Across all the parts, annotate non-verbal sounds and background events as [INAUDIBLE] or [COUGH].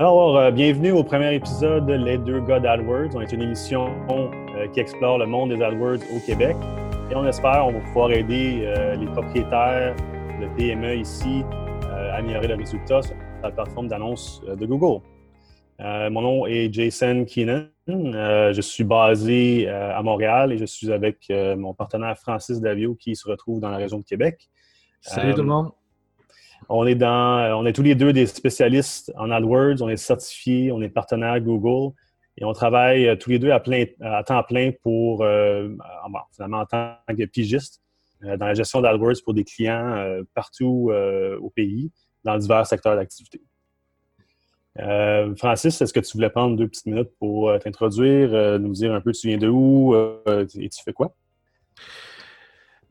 Alors, euh, bienvenue au premier épisode de Les deux gars d'AdWords. On est une émission euh, qui explore le monde des AdWords au Québec. Et on espère on va pouvoir aider euh, les propriétaires de PME ici à améliorer leurs résultats sur la plateforme d'annonce de Google. mon nom est Jason Keenan. je suis basé à Montréal et je suis avec mon partenaire Francis Davio qui se retrouve dans la région de Québec. Salut tout le monde. On est dans, euh, on est tous les deux des spécialistes en AdWords, on est certifiés, on est partenaire Google et on travaille euh, tous les deux à, à temps plein pour, euh, finalement en tant que pigiste dans la gestion d'AdWords pour des clients partout au pays, dans divers secteurs d'activité. Francis, est-ce que tu voulais prendre deux petites minutes pour t'introduire, nous dire un peu tu viens de où et tu fais quoi?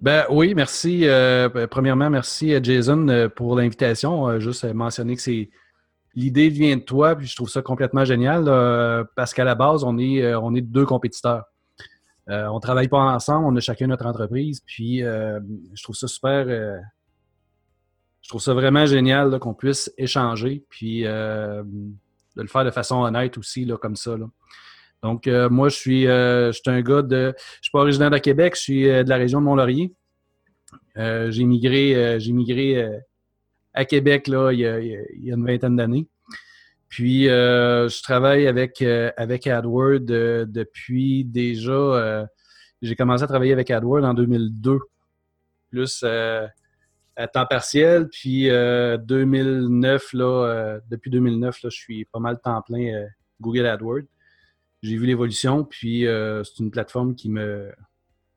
Ben oui, merci. Euh, premièrement, merci à Jason euh, pour l'invitation. Euh, juste mentionner que c'est l'idée vient de toi, puis je trouve ça complètement génial parce qu'à la base, on est, on est deux compétiteurs. on ne travaille pas ensemble, on a chacun notre entreprise, puis je trouve ça super. je trouve ça vraiment génial qu'on puisse échanger, puis de le faire de façon honnête aussi, comme ça. Donc, euh, moi, je suis, euh, je suis un gars de. Je suis pas originaire de Québec, je suis euh, de la région de Mont-Laurier. j'ai migré, j'ai migré à Québec là, il, y a, une vingtaine d'années. Puis, je travaille avec, avec AdWords depuis déjà. j'ai commencé à travailler avec AdWords en 2002, plus à temps partiel. Puis, 2009, là, depuis 2009, là, je suis pas mal temps plein Google AdWords j'ai vu l'évolution, puis euh, c'est une plateforme qui me,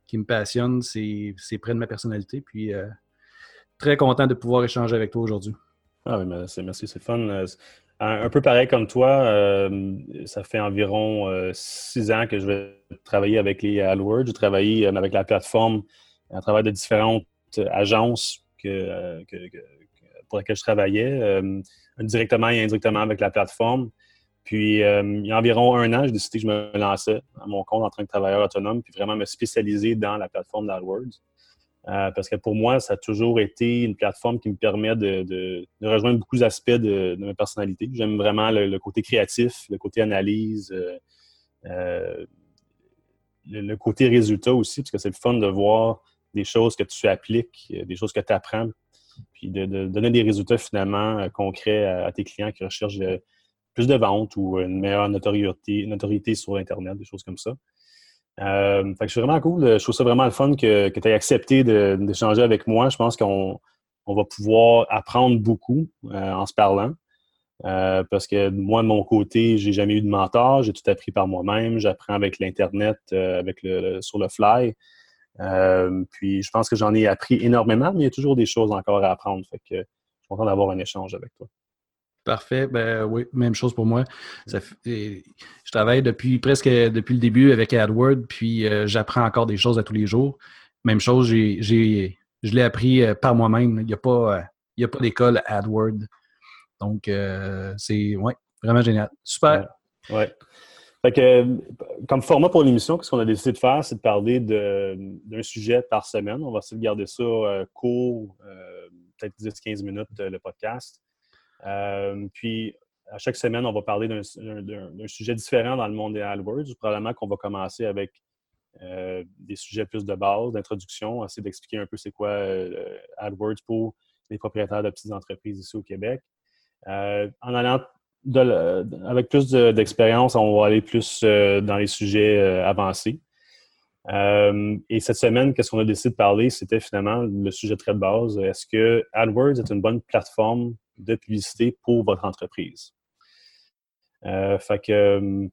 qui me passionne, c'est près de ma personnalité, puis euh, très content de pouvoir échanger avec toi aujourd'hui. Ah oui, merci, c'est fun. Euh, un, peu pareil comme toi, ça fait environ six ans que je vais travailler avec les AdWords. J'ai travaillé avec la plateforme à travers de différentes agences pour lesquelles je travaillais, directement et indirectement avec la plateforme. Puis, euh, il y a environ un an, j'ai décidé que je me lançais à mon compte en tant que travailleur autonome, puis vraiment me spécialiser dans la plateforme d'AdWords. Euh, parce que pour moi, ça a toujours été une plateforme qui me permet de, rejoindre beaucoup d'aspects de, ma personnalité. J'aime vraiment le, côté créatif, le côté analyse, euh, le, côté résultat aussi, parce que c'est le fun de voir des choses que tu appliques, des choses que tu apprends, puis de, donner des résultats finalement concrets à, tes clients qui recherchent plus de ventes ou une meilleure notoriété, notoriété sur Internet, des choses comme ça. Euh, fait que suis vraiment cool. Je trouve ça vraiment le fun que, que tu aies accepté d'échanger avec moi. Je pense qu'on on va pouvoir apprendre beaucoup euh, en se parlant. Euh, parce que moi, de mon côté, j'ai jamais eu de mentor. J'ai tout appris par moi-même. J'apprends avec l'Internet, euh, avec le, sur le fly. puis je pense que j'en ai appris énormément, mais il y a toujours des choses encore à apprendre. Fait que je suis content d'avoir un échange avec toi. Parfait. Ben oui, même chose pour moi. je travaille depuis presque depuis le début avec AdWords, puis euh, j'apprends encore des choses à tous les jours. Même chose, j'ai, je l'ai appris euh, par moi-même. Il n'y a pas, euh, a pas d'école AdWords. Donc, c'est ouais, vraiment génial. Super. Ouais. Fait que, comme format pour l'émission, ce qu'on a décidé de faire, c'est de parler d'un sujet par semaine. On va essayer de garder ça court, peut-être 10-15 minutes, le podcast. Euh, puis, à chaque semaine, on va parler d'un sujet différent dans le monde des AdWords. Probablement qu'on va commencer avec euh, des sujets plus de base, d'introduction, essayer d'expliquer un peu c'est quoi euh, AdWords pour les propriétaires de petites entreprises ici au Québec. en allant avec plus d'expérience, on va aller plus dans les sujets avancés. et cette semaine, qu'est-ce qu'on a décidé de parler? C'était finalement le sujet très de base. Est-ce que AdWords est une bonne plateforme de publicité pour votre entreprise. Euh, fait que euh,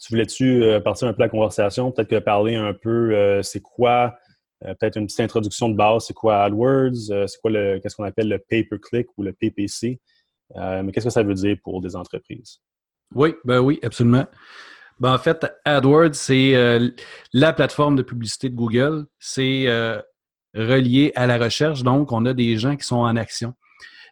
tu voulais-tu euh, partir un peu de la conversation, peut-être que parler un peu c'est quoi, peut-être une petite introduction de base, c'est quoi AdWords, c'est quoi le qu'est-ce qu'on appelle le pay-per-click ou le PPC, mais qu'est-ce que ça veut dire pour des entreprises? Oui, ben oui, absolument. Ben en fait, AdWords, c'est la plateforme de publicité de Google. C'est relié à la recherche, donc on a des gens qui sont en action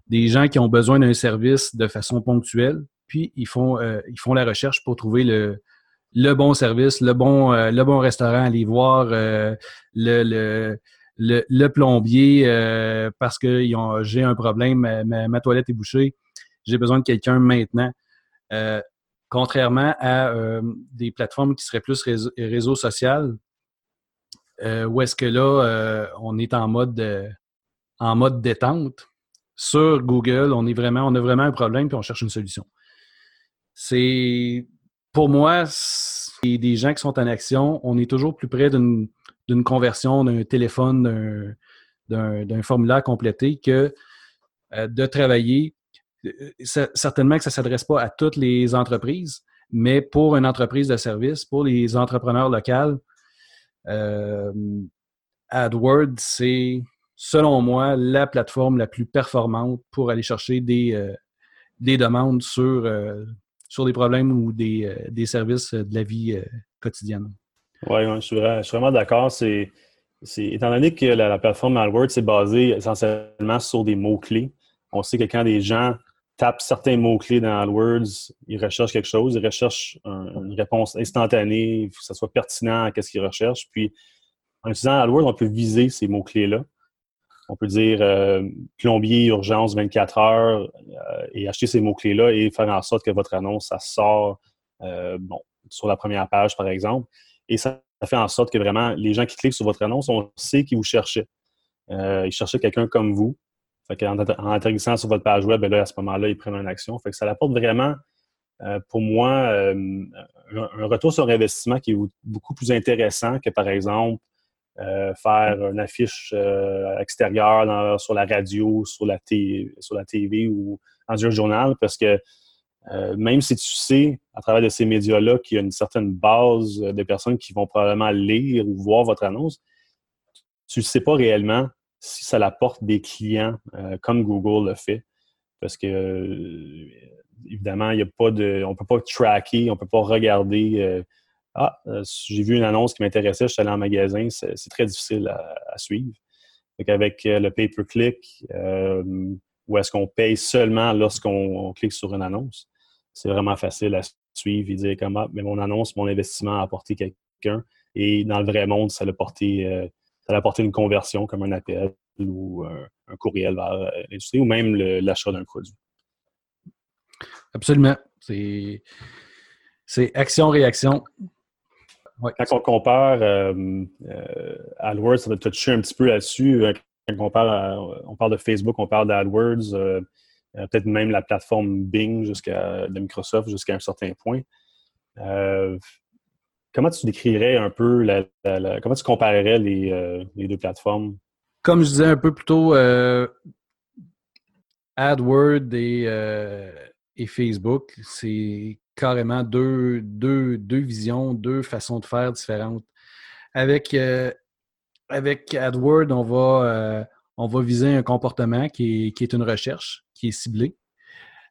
des gens qui ont besoin d'un service de façon ponctuelle, puis ils font, euh, la recherche pour trouver le, bon service, le bon, euh, le bon restaurant, aller voir euh, le, plombier parce que j'ai un problème, ma, toilette est bouchée. j'ai besoin de quelqu'un maintenant. contrairement à des plateformes qui seraient plus réseau, réseau social, où est-ce que là, on est en mode, en mode détente. Sur Google, on est on a vraiment un problème puis on cherche une solution. C'est pour moi, c'est des gens qui sont en action. On est toujours plus près d'une conversion d'un téléphone, d'un formulaire complété que euh, de travailler. Euh, certainement que ça ne s'adresse pas à toutes les entreprises, mais pour une entreprise de service, pour les entrepreneurs locaux, euh, AdWords, c'est, selon moi, la plateforme la plus performante pour aller chercher des, des demandes sur, sur des problèmes ou des, euh, services de la vie euh, quotidienne. Oui, je, suis vraiment d'accord. C'est, étant donné que la, plateforme AdWords est basée essentiellement sur des mots-clés, on sait que quand des gens tapent certains mots-clés dans AdWords, ils recherchent quelque chose, ils recherchent une réponse instantanée, il faut que ça soit pertinent à ce qu'ils recherchent. Puis, en utilisant AdWords, on peut viser ces mots-clés-là on peut dire euh, plombier, urgence 24 heures euh, et acheter ces mots-clés-là et faire en sorte que votre annonce, ça sort euh, sur la première page, par exemple. Et ça, fait en sorte que vraiment, les gens qui cliquent sur votre annonce, on sait qu'ils vous cherchaient. ils cherchaient quelqu'un comme vous. En, atterrissant sur votre page web, ben à ce moment-là, ils prennent une action. Fait ça apporte vraiment, pour moi, un, retour sur investissement qui est beaucoup plus intéressant que, par exemple, euh, faire une affiche euh, extérieure sur la radio, sur la, sur la TV ou dans un journal, parce que euh, même si tu sais, à travers de ces médias-là, qu'il y a une certaine base de personnes qui vont probablement lire ou voir votre annonce, tu ne sais pas réellement si ça apporte des clients comme Google le fait. Parce que, évidemment, il y a pas de, on ne peut pas tracker, on ne peut pas regarder ah, euh, j'ai vu une annonce qui m'intéressait, je suis allé en magasin, c'est très difficile à, suivre. Avec euh, le pay-per-click, euh, où est-ce qu'on paye seulement lorsqu'on clique sur une annonce, c'est vraiment facile à suivre et dire comment, ah, mais mon annonce, mon investissement a apporté quelqu'un. Et dans le vrai monde, ça a porté, ça a apporté une conversion comme un appel ou un, courriel vers l'industrie ou même l'achat d'un produit. Absolument. C'est action-réaction. Quand on compare euh, euh, AdWords, ça va toucher un petit peu là-dessus. Euh, quand on parle, on parle de Facebook, on parle d'AdWords, peut-être même la plateforme Bing jusqu'à de Microsoft jusqu'à un certain point. comment tu décrirais un peu, la, comment tu comparerais les, deux plateformes? Comme je disais un peu plus tôt, AdWords et, et Facebook, c'est carrément deux, deux, deux, visions, deux façons de faire différentes. Avec, euh, avec AdWords, on va, euh, on va viser un comportement qui est, qui est, une recherche, qui est ciblée.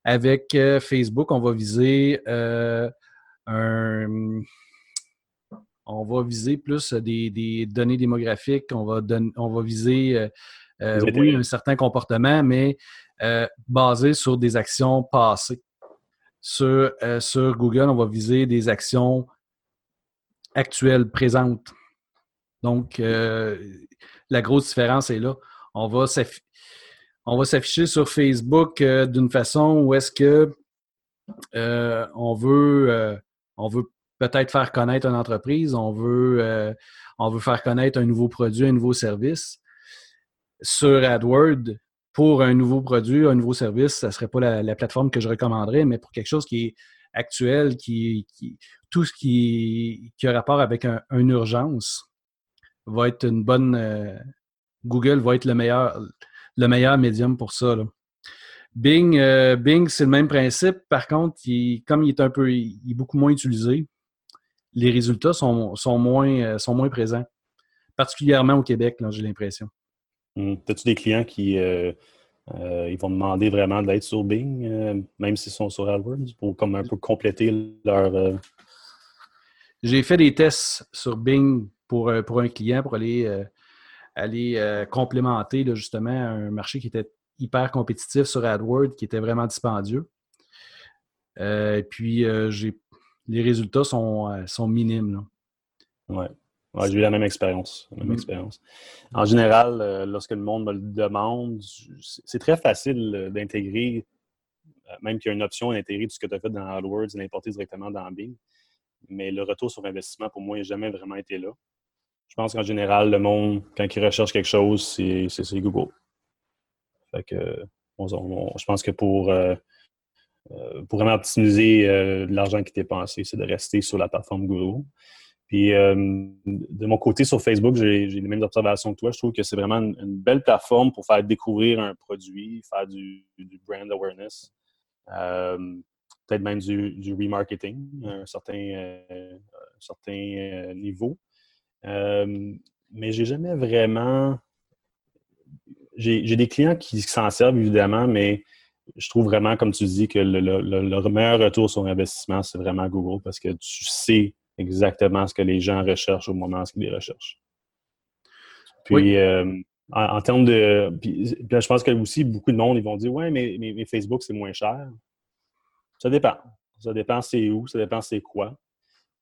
Avec euh, Facebook, on va viser un. On va viser plus des, des données démographiques, on va, on va viser oui, un certain comportement, mais basé sur des actions passées. Euh, sur, Google, on va viser des actions actuelles, présentes. Donc, euh, la grosse différence est là. On va s'afficher sur Facebook euh, d'une façon où est-ce que on veut, peut-être faire connaître une entreprise, on veut, on veut faire connaître un nouveau produit, un nouveau service. Sur AdWords, pour un nouveau produit, un nouveau service, ça ne serait pas la, plateforme que je recommanderais, mais pour quelque chose qui est actuel, qui, tout ce qui, a rapport avec une urgence va être une bonne. Euh, Google va être le meilleur, le meilleur médium pour ça. Bing, euh, Bing c'est le même principe. Par contre, comme il est un peu, est beaucoup moins utilisé, les résultats sont, sont, moins, euh, sont moins présents, particulièrement au Québec, j'ai l'impression. Hum. As-tu des clients qui euh, euh, ils vont demander vraiment d'être sur Bing, euh, même s'ils sont sur AdWords, pour comme un peu compléter leur. J'ai fait des tests sur Bing pour, pour un client pour aller, aller complémenter justement un marché qui était hyper compétitif sur AdWords, qui était vraiment dispendieux. Et puis, les résultats sont, sont minimes. J'ai eu la même expérience. même mm-hmm. expérience. En général, euh, lorsque le monde me le demande, c'est très facile euh, d'intégrer même qu'il y a une option d'intégrer tout ce que tu as fait dans AdWords et d'importer directement dans Bing. Mais le retour sur investissement, pour moi, n'a jamais vraiment été là. Je pense qu'en général, le monde, quand il recherche quelque chose, c'est Google. Fait que, je pense que pour, euh, euh, pour vraiment optimiser l'argent qui est dépensé, c'est de rester sur la plateforme Google. Puis de mon côté, sur Facebook, j'ai les mêmes observations que toi. Je trouve que c'est vraiment une, belle plateforme pour faire découvrir un produit, faire du, brand awareness, peut-être même du, remarketing à un certain, euh, certain euh, niveau. mais j'ai jamais vraiment. J'ai des clients qui s'en servent évidemment, mais je trouve vraiment, comme tu dis, que le, le meilleur retour sur investissement, c'est vraiment Google parce que tu sais exactement ce que les gens recherchent au moment où ils les recherchent. Puis, euh, en, termes de. je pense que aussi, beaucoup de monde, ils vont dire Ouais, mais, mais, Facebook, c'est moins cher. Ça dépend. Ça dépend c'est où, ça dépend c'est quoi.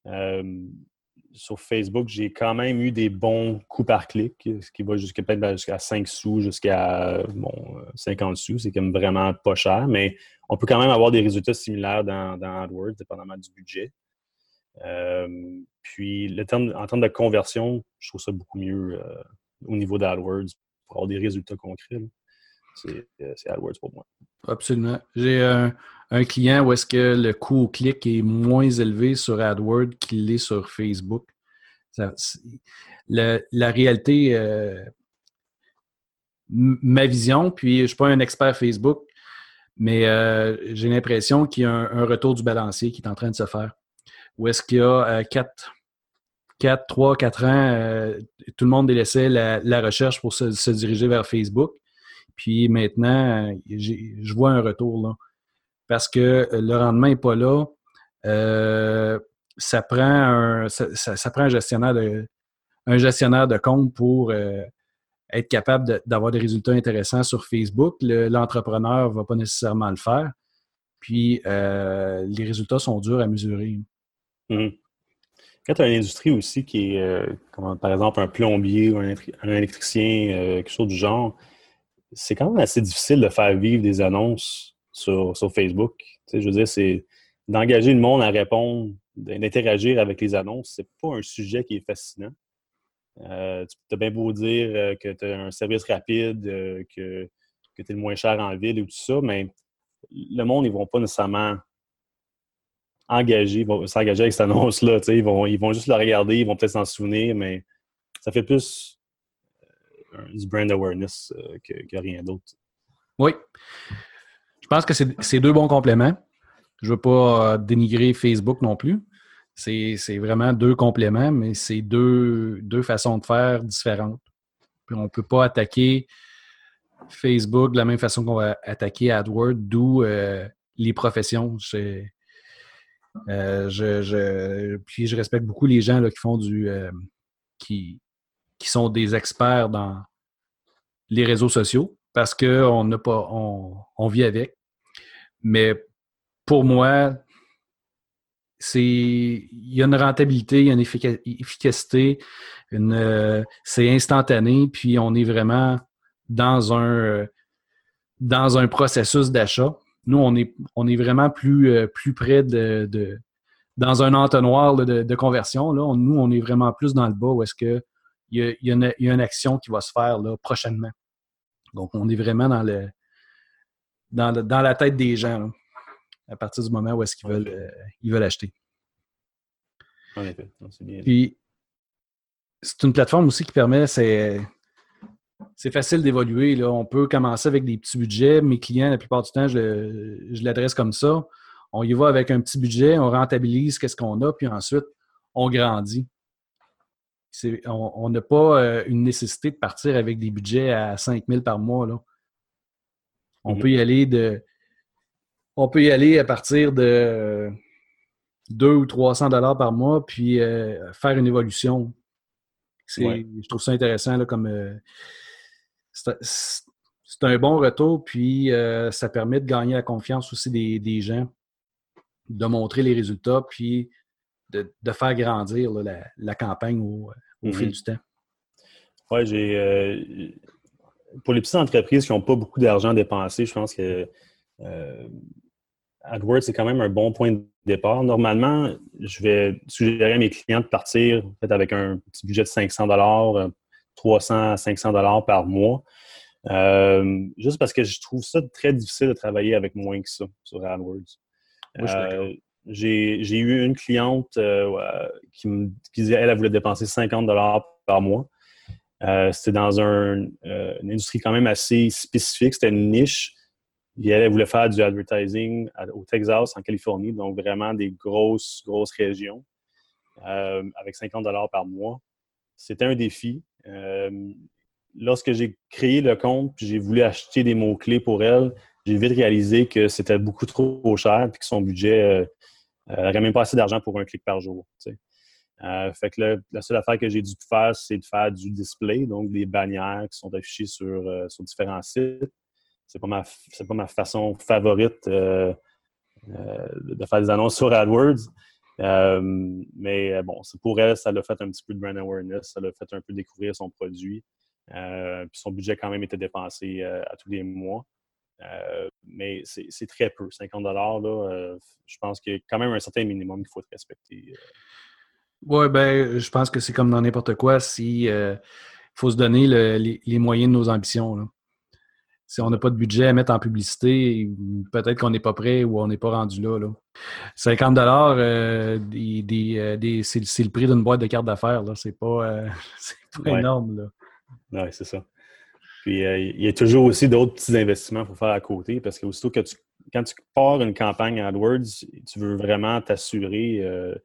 Euh, sur Facebook, j'ai quand même eu des bons coups par clic, ce qui va jusqu'à peut-être jusqu'à 5 sous, jusqu'à bon, 50 sous. C'est quand même vraiment pas cher, mais on peut quand même avoir des résultats similaires dans, dans AdWords, dépendamment du budget. Euh, puis, en termes de conversion, je trouve ça beaucoup mieux euh, au niveau d'AdWords pour avoir des résultats concrets. Euh, c'est AdWords pour moi. Absolument. J'ai un, client où est-ce que le coût au clic est moins élevé sur AdWords qu'il est sur Facebook. la, réalité, ma vision, puis je ne suis pas un expert Facebook, mais j'ai l'impression qu'il y a un, retour du balancier qui est en train de se faire où est-ce qu'il y a 4, 4, 3, 4 ans, euh, tout le monde délaissait la, recherche pour se, diriger vers Facebook. Puis maintenant, je vois un retour là. Parce que le rendement n'est pas là. Euh, ça, prend un, gestionnaire de, compte pour euh, être capable d'avoir des résultats intéressants sur Facebook. L'entrepreneur ne va pas nécessairement le faire. Puis les résultats sont durs à mesurer. Mmh. Quand tu as une industrie aussi qui est, euh, comme par exemple un plombier ou un, électricien, euh, quelque chose du genre, c'est quand même assez difficile de faire vivre des annonces sur, Facebook. je veux dire, c'est d'engager le monde à répondre, d'interagir avec les annonces, c'est pas un sujet qui est fascinant. Euh, tu as bien beau dire que tu as un service rapide, que, que tu es le moins cher en ville ou tout ça, mais le monde, ils vont pas nécessairement engagés, vont s'engager avec cette annonce-là. Ils vont, ils vont juste la regarder, ils vont peut-être s'en souvenir, mais ça fait plus euh, du brand awareness euh, que, rien d'autre. Oui. Je pense que c'est deux bons compléments. Je ne veux pas euh, dénigrer Facebook non plus. C'est vraiment deux compléments, mais c'est deux, deux façons de faire différentes. On ne peut pas attaquer Facebook de la même façon qu'on va attaquer AdWords, d'où les professions. Euh, je, puis je respecte beaucoup les gens qui font du. Euh, qui, qui sont des experts dans les réseaux sociaux parce qu'on n'a pas. On, vit avec. Mais pour moi, c'est il y a une rentabilité, il y a une efficacité, c'est instantané, puis on est vraiment dans un dans un processus d'achat. Nous, on est, on est vraiment plus, euh, plus près de, dans un entonnoir de, conversion. Là. nous, on est vraiment plus dans le bas où est-ce qu'il y a, y, a une, y a une action qui va se faire là, prochainement. Donc, on est vraiment dans le dans, dans la tête des gens à partir du moment où est-ce qu'ils veulent, euh, ils veulent acheter. En effet, c'est bien. Puis, c'est une plateforme aussi qui permet, c'est c'est facile d'évoluer. On peut commencer avec des petits budgets. Mes clients, la plupart du temps, je, l'adresse comme ça. On y va avec un petit budget, on rentabilise qu'est-ce qu'on a, puis ensuite, on grandit. On n'a pas euh, une nécessité de partir avec des budgets à 5 000 par mois. Là. On mm-hmm. peut y aller de. On peut y aller à partir de 2 ou 300 dollars par mois, puis euh, faire une évolution. Je trouve ça intéressant là, comme, euh, c'est un bon retour, puis euh, ça permet de gagner la confiance aussi des, gens, de montrer les résultats, puis de, faire grandir la, campagne au, fil mm-hmm. du temps. Oui, j'ai. Euh, pour les petites entreprises qui n'ont pas beaucoup d'argent à dépenser, je pense que euh, AdWords, c'est quand même un bon point de départ. Normalement, je vais suggérer à mes clients de partir peut-être avec un petit budget de 500 300 à 500 par mois. Euh, juste parce que je trouve ça très difficile de travailler avec moins que ça sur AdWords. Euh, j'ai eu une cliente euh, qui me disait qu'elle voulait dépenser 50 par mois. C'était dans une industrie quand même assez spécifique, c'était une niche. Et elle, voulait faire du advertising au Texas, en Californie, donc vraiment des grosses, grosses régions, avec 50 par mois. C'était un défi lorsque j'ai créé le compte puis j'ai voulu acheter des mots-clés pour elle, j'ai vite réalisé que c'était beaucoup trop cher et que son budget n'aurait euh, même pas assez d'argent pour un clic par jour. Euh, fait que la seule affaire que j'ai dû faire, c'est de faire du display, donc des bannières qui sont affichées sur, euh, différents sites. C'est pas pas ma façon favorite de faire des annonces sur AdWords. Mais bon, c'est pour elle, ça l'a fait un petit peu de brand awareness, ça l'a fait un peu découvrir son produit. Euh, puis son budget quand même était dépensé euh, à tous les mois. Euh, mais c'est très peu. 50 là, je pense qu'il y a quand même un certain minimum qu'il faut respecter. Oui, ben, je pense que c'est comme dans n'importe quoi. Si faut se donner les, moyens de nos ambitions. Si on n'a pas de budget à mettre en publicité, peut-être qu'on n'est pas prêt ou on n'est pas rendu là. 50 dollars, c'est le prix d'une boîte de cartes d'affaires. C'est pas, [LAUGHS] pas énorme. Là. Oui, c'est ça. Puis euh, il y a toujours aussi d'autres petits investissements pour faire à côté parce que aussitôt que tu, quand tu pars une campagne AdWords, tu veux vraiment t'assurer euh,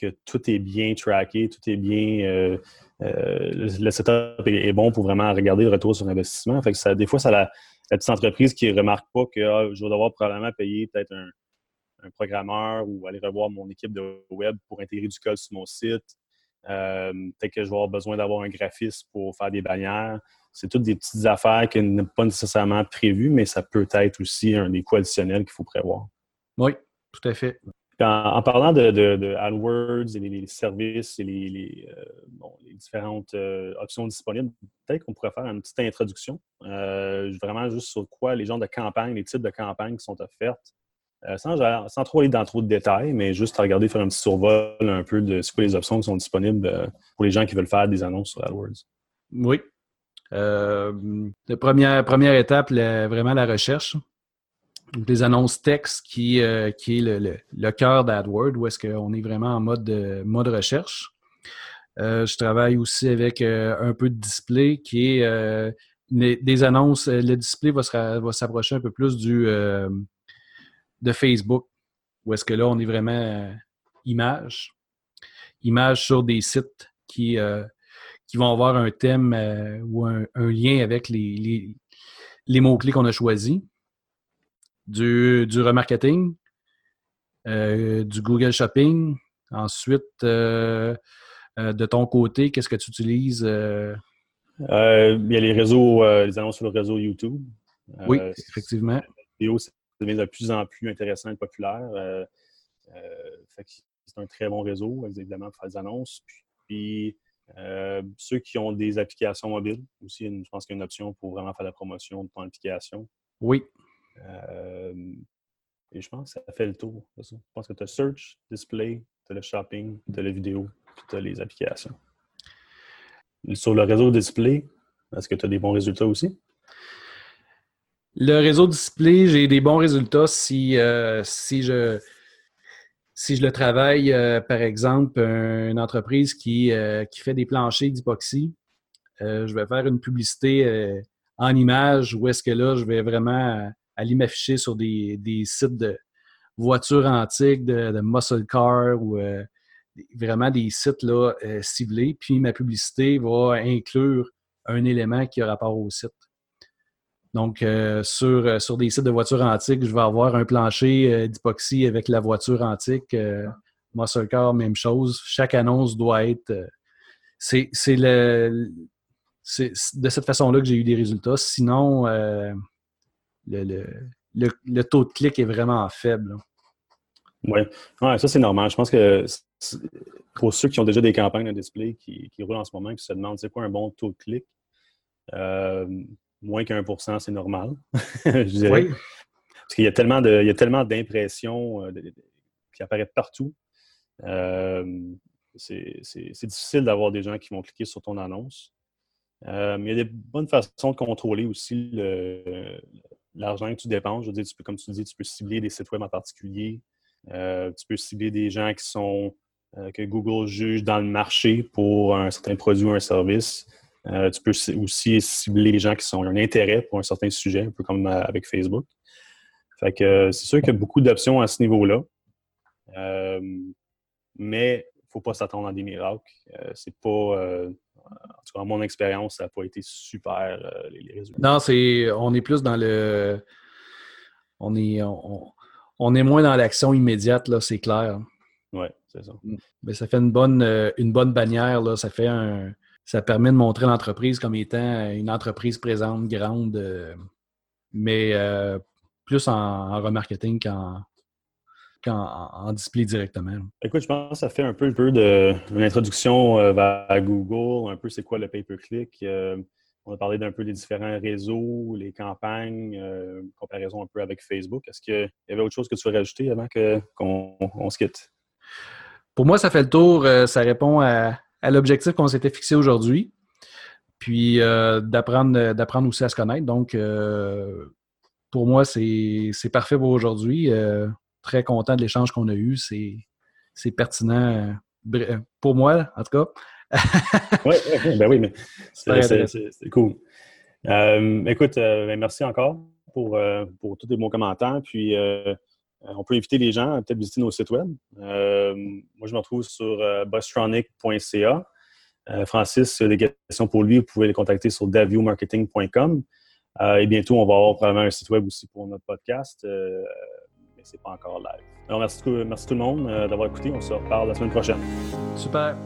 que tout est bien tracké, tout est bien. Euh, le setup est, bon pour vraiment regarder le retour sur investissement. Fait des fois, ça la, petite entreprise qui ne remarque pas que ah, je vais devoir probablement payer peut-être un, un, programmeur ou aller revoir mon équipe de web pour intégrer du code sur mon site. Euh, peut-être que je vais avoir besoin d'avoir un graphiste pour faire des bannières. C'est toutes des petites affaires qui n'est pas nécessairement prévues, mais ça peut être aussi un des coûts additionnels qu'il faut prévoir. Oui, tout à fait. En, parlant de, AdWords et les, services et les, euh, différentes euh, options disponibles, peut-être qu'on pourrait faire une petite introduction, vraiment juste sur quoi les genres de campagnes, les types de campagnes qui sont offertes euh, sans, trop aller dans trop de détails, mais juste à regarder, faire un petit survol un peu de ce que les options qui sont disponibles euh, pour les gens qui veulent faire des annonces sur AdWords. Oui. Euh, la première, première étape, vraiment la recherche. Les annonces texte qui, qui est le, cœur d'AdWords, où est-ce qu'on est vraiment en mode, mode recherche. je travaille aussi avec un peu de display qui est des annonces. Le display va s'approcher un peu plus du de Facebook, où est-ce que là, on est vraiment euh, images. Images sur des sites qui, euh, qui vont avoir un thème euh, ou un, lien avec les, les, mots-clés qu'on a choisis. Du, du remarketing, du Google Shopping. Ensuite, de ton côté, qu'est-ce que tu utilises? il y a les réseaux, les annonces sur le réseau YouTube. oui, effectivement devient de plus en plus intéressant et populaire. Euh, euh, c'est un très bon réseau, évidemment, pour faire des annonces. Puis, euh, ceux qui ont des applications mobiles aussi, je pense qu'il y a une option pour vraiment faire la promotion de ton application. Oui. Et je pense que ça fait le tour. Je pense que tu as Search, Display, tu as le Shopping, tu as la vidéo, tu as les applications. Sur le réseau Display, est-ce que tu as des bons résultats aussi? Le réseau display, j'ai des bons résultats si, euh, si, je, si je le travaille, euh, par exemple, une entreprise qui, euh, qui fait des planchers d'hypoxie. je vais faire une publicité en image où est-ce que là, je vais vraiment aller m'afficher sur des, sites de voitures antiques, de, muscle car ou vraiment des sites là, ciblés. Puis ma publicité va inclure un élément qui a rapport au site. Donc, euh, sur, euh, des sites de voitures antiques, je vais avoir un plancher euh, d'hypoxie avec la voiture antique. Muscle Car, même chose. Chaque annonce doit être. c'est le. C'est de cette façon-là que j'ai eu des résultats. Sinon, le, le, taux de clic est vraiment faible. Oui, ouais, ça c'est normal. Je pense que pour ceux qui ont déjà des campagnes de display qui, qui roulent en ce moment, qui se demandent c'est quoi un bon taux de clic, moins qu'un pour cent, c'est normal, [LAUGHS] je dirais. Parce qu'il y a tellement de, il y a tellement d'impressions qui apparaissent partout. c'est difficile d'avoir des gens qui vont cliquer sur ton annonce. mais il y a des bonnes façons de contrôler aussi l'argent que tu dépenses. Je veux dire, tu peux, comme tu dis, tu peux cibler des sites web en particulier. tu peux cibler des gens qui sont euh, que Google juge dans le marché pour un certain produit ou un service. Euh, tu peux aussi cibler les gens qui ont un intérêt pour un certain sujet, un peu comme euh, avec Facebook. Fait que c'est sûr qu'il y a beaucoup d'options à ce niveau-là. mais il ne faut pas s'attendre à des miracles. c'est pas. En tout cas, mon expérience, ça n'a pas été super les, résultats. Non, c'est. On est plus dans le. On est. On, est moins dans l'action immédiate, là, c'est clair. Oui, c'est ça. Mm. Mais ça fait une bonne, euh, une bonne bannière. Là. Ça fait un, ça permet de montrer l'entreprise comme étant une entreprise présente, grande, euh, mais euh, plus en, remarketing qu'en, qu'en display directement. Écoute, je pense que ça fait un peu, un peu de, une introduction vers Google, un peu c'est quoi le pay-per-click. on a parlé d'un peu des différents réseaux, les campagnes, comparaison un peu avec Facebook. Est-ce qu'il y avait autre chose que tu veux rajouter avant que, qu'on on se quitte? Pour moi, ça fait le tour. Euh, ça répond à, l'objectif qu'on s'était fixé aujourd'hui. Puis euh, d'apprendre, d'apprendre aussi à se connaître. Donc, euh, pour moi, c'est, parfait pour aujourd'hui. Très content de l'échange qu'on a eu. C'est, c'est pertinent pour moi, en tout cas. [LAUGHS] oui, ben oui, mais c'est, cool. écoute, ben merci encore pour, pour tous les bons commentaires. Puis euh, on peut inviter les gens à peut-être visiter nos sites web. Euh, moi, je me retrouve sur euh, bustronic.ca. Francis, des questions pour lui, vous pouvez les contacter sur daviewmarketing.com. et bientôt, on va avoir probablement un site web aussi pour notre podcast, mais ce n'est pas encore live. Alors, merci, merci tout le monde d'avoir écouté. On se reparle la semaine prochaine. Super.